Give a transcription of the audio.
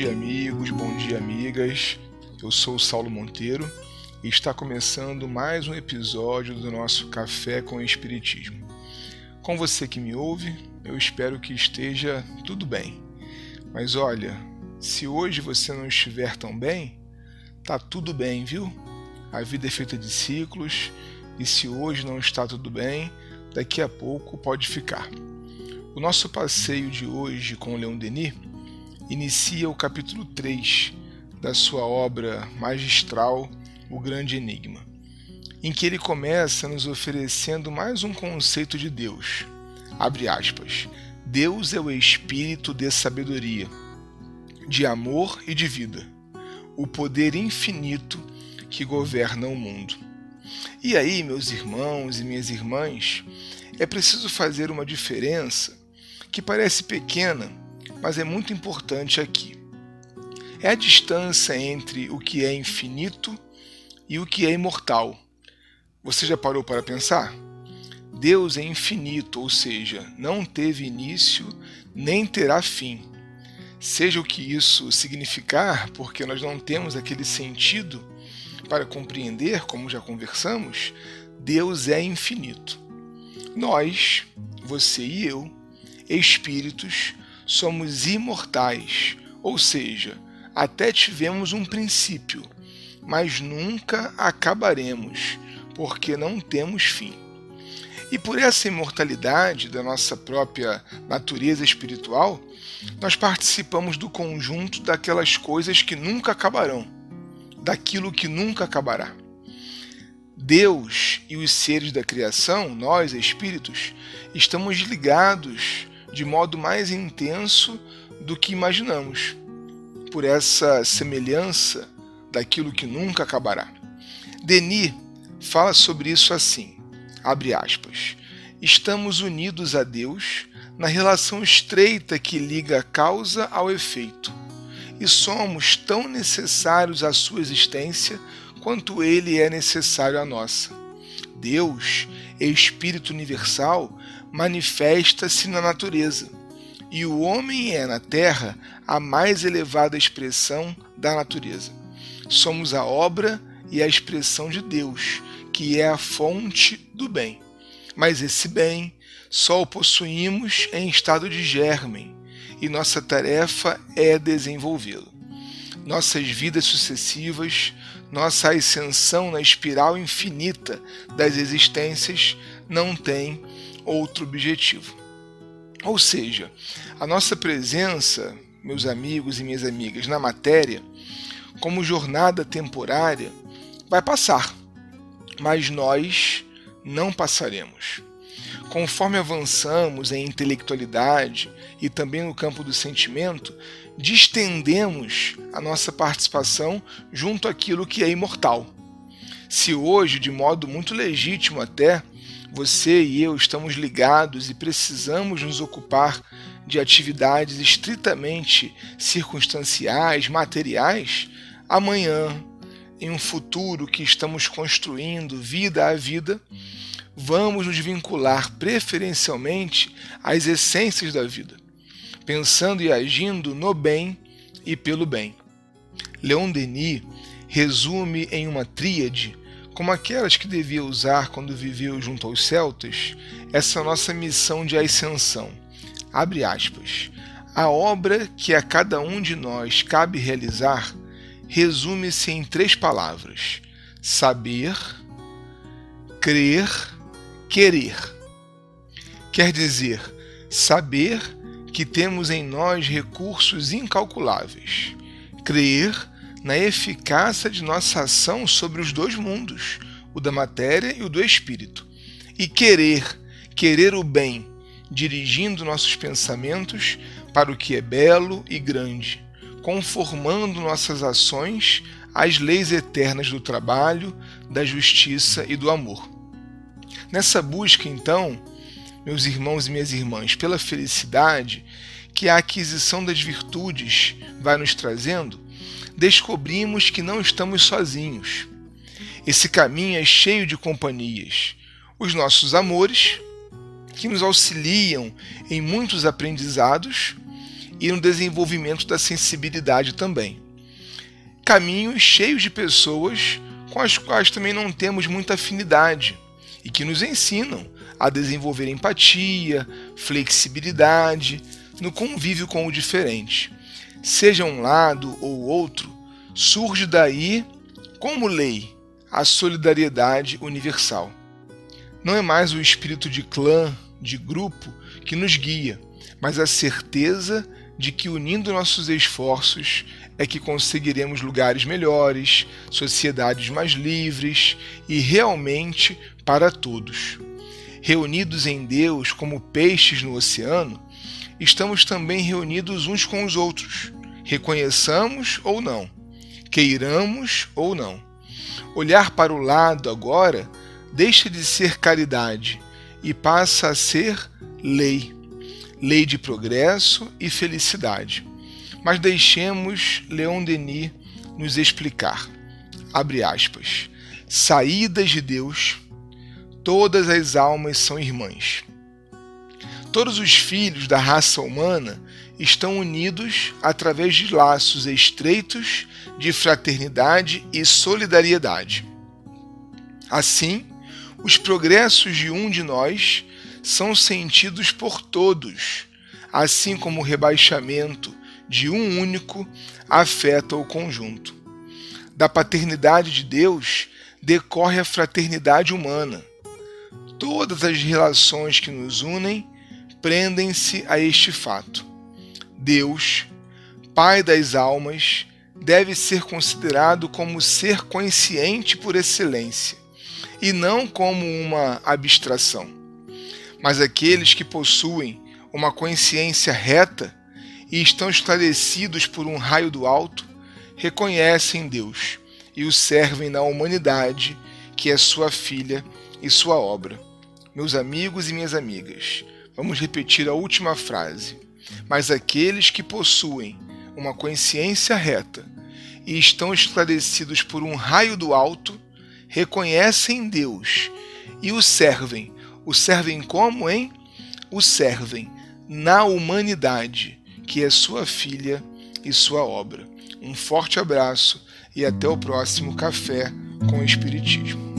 amigos, bom dia, amigas. Eu sou o Saulo Monteiro e está começando mais um episódio do nosso Café com Espiritismo. Com você que me ouve, eu espero que esteja tudo bem. Mas olha, se hoje você não estiver tão bem, tá tudo bem, viu? A vida é feita de ciclos e se hoje não está tudo bem, daqui a pouco pode ficar. O nosso passeio de hoje com Leon Denis inicia o capítulo 3 da sua obra magistral, O Grande Enigma, em que ele começa nos oferecendo mais um conceito de Deus. Abre aspas. Deus é o espírito de sabedoria, de amor e de vida, o poder infinito que governa o mundo. E aí, meus irmãos e minhas irmãs, é preciso fazer uma diferença que parece pequena mas é muito importante aqui. É a distância entre o que é infinito e o que é imortal. Você já parou para pensar? Deus é infinito, ou seja, não teve início nem terá fim. Seja o que isso significar, porque nós não temos aquele sentido para compreender, como já conversamos, Deus é infinito. Nós, você e eu, espíritos, somos imortais, ou seja, até tivemos um princípio, mas nunca acabaremos, porque não temos fim. E por essa imortalidade da nossa própria natureza espiritual, nós participamos do conjunto daquelas coisas que nunca acabarão, daquilo que nunca acabará. Deus e os seres da criação, nós espíritos, estamos ligados de modo mais intenso do que imaginamos, por essa semelhança daquilo que nunca acabará. Denis fala sobre isso assim: abre aspas. Estamos unidos a Deus na relação estreita que liga a causa ao efeito, e somos tão necessários à sua existência quanto ele é necessário à nossa. Deus, Espírito universal, manifesta-se na natureza, e o homem é na terra a mais elevada expressão da natureza. Somos a obra e a expressão de Deus, que é a fonte do bem. Mas esse bem só o possuímos em estado de germen, e nossa tarefa é desenvolvê-lo. Nossas vidas sucessivas, nossa ascensão na espiral infinita das existências não tem outro objetivo. Ou seja, a nossa presença, meus amigos e minhas amigas, na matéria, como jornada temporária, vai passar, mas nós não passaremos. Conforme avançamos em intelectualidade e também no campo do sentimento, distendemos a nossa participação junto àquilo que é imortal. Se hoje, de modo muito legítimo até, você e eu estamos ligados e precisamos nos ocupar de atividades estritamente circunstanciais, materiais, amanhã, em um futuro que estamos construindo vida a vida, vamos nos vincular preferencialmente às essências da vida, pensando e agindo no bem e pelo bem. Leon Denis resume em uma tríade como aquelas que devia usar quando viveu junto aos celtas, essa nossa missão de ascensão. Abre aspas. A obra que a cada um de nós cabe realizar resume-se em três palavras: saber, crer, querer. Quer dizer, saber que temos em nós recursos incalculáveis, crer na eficácia de nossa ação sobre os dois mundos, o da matéria e o do espírito, e querer, querer o bem, dirigindo nossos pensamentos para o que é belo e grande, conformando nossas ações às leis eternas do trabalho, da justiça e do amor. Nessa busca, então, meus irmãos e minhas irmãs, pela felicidade que a aquisição das virtudes vai nos trazendo, descobrimos que não estamos sozinhos. Esse caminho é cheio de companhias. Os nossos amores, que nos auxiliam em muitos aprendizados, e no desenvolvimento da sensibilidade também. Caminhos cheios de pessoas com as quais também não temos muita afinidade e que nos ensinam a desenvolver empatia, flexibilidade no convívio com o diferente. Seja um lado ou outro, surge daí, como lei, a solidariedade universal. Não é mais o espírito de clã, de grupo, que nos guia, mas a certeza de que unindo nossos esforços é que conseguiremos lugares melhores, sociedades mais livres e realmente para todos. Reunidos em Deus como peixes no oceano, estamos também reunidos uns com os outros, reconheçamos ou não, queiramos ou não. Olhar para o lado agora deixa de ser caridade e passa a ser lei lei de progresso e felicidade. Mas deixemos Leon Denis nos explicar. Abre aspas. Saídas de Deus, todas as almas são irmãs. Todos os filhos da raça humana estão unidos através de laços estreitos de fraternidade e solidariedade. Assim, os progressos de um de nós são sentidos por todos, assim como o rebaixamento de um único afeta o conjunto. Da paternidade de Deus decorre a fraternidade humana. Todas as relações que nos unem prendem-se a este fato. Deus, Pai das almas, deve ser considerado como ser consciente por excelência, e não como uma abstração mas aqueles que possuem uma consciência reta e estão esclarecidos por um raio do alto, reconhecem Deus e o servem na humanidade, que é sua filha e sua obra. Meus amigos e minhas amigas, vamos repetir a última frase. Mas aqueles que possuem uma consciência reta e estão esclarecidos por um raio do alto, reconhecem Deus e o servem o servem como, hein? O servem na humanidade, que é sua filha e sua obra. Um forte abraço e até o próximo Café com Espiritismo.